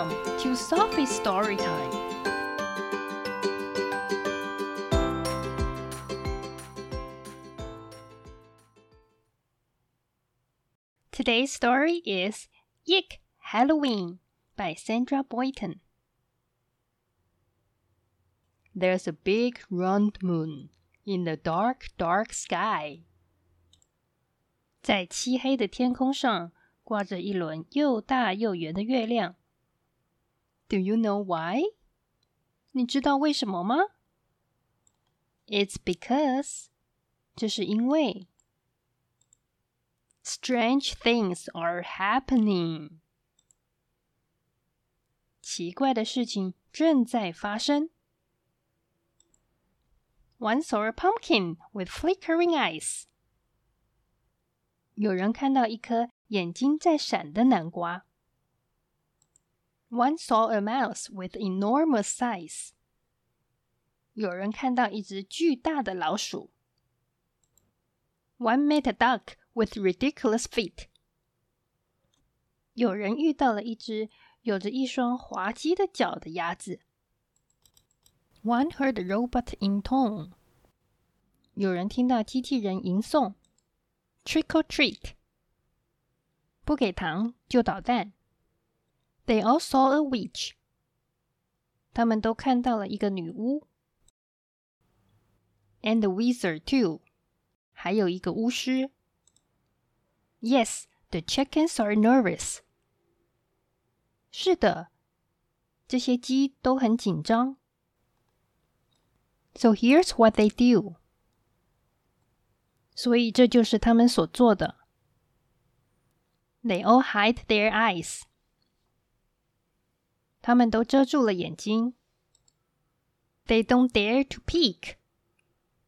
Welcome to Sophie's Story Time. Today's story is Eek Halloween by Sandra Boynton. There's a big round moon in the dark, dark sky. 在漆黑的天空上挂着一轮又大又圆的月亮。Do you know why？你知道为什么吗？It's because，这是因为 strange things are happening，奇怪的事情正在发生。One saw a pumpkin with flickering eyes。有人看到一颗眼睛在闪的南瓜。 One saw a mouse with enormous size。有人看到一只巨大的老鼠。One met a duck with ridiculous feet。有人遇到了一只有着一双滑稽的脚的鸭子。One heard a robot in tone。有人听到机器人吟诵。Trick or treat。不给糖就捣蛋。 They all saw a witch。他们都看到了一个女巫。And a wizard too。还有一个巫师。Yes, the chickens are nervous。是的，这些鸡都很紧张。So here's what they do。所以这就是他们所做的。they all hide their eyes. 他们都遮住了眼睛。They don't dare to peek.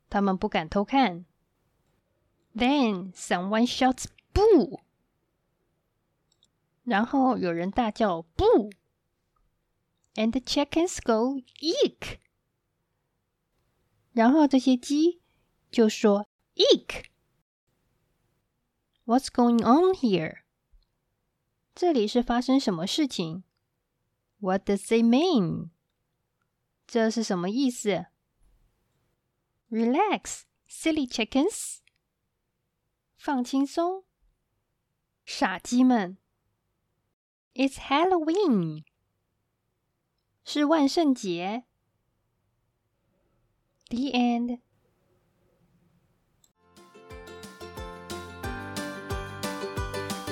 他们不敢偷看。Then someone shouts "boo!" 然后有人大叫“不 ”，and the chickens go "eek!" 然后这些鸡就说 "eek!" What's going on here? 这里是发生什么事情 ？What does it mean？这是什么意思？Relax, silly chickens。放轻松，傻鸡们。It's Halloween。是万圣节。The end.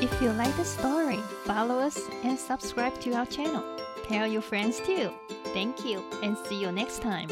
If you like the story, follow us and subscribe to our channel. Tell your friends too. Thank you and see you next time.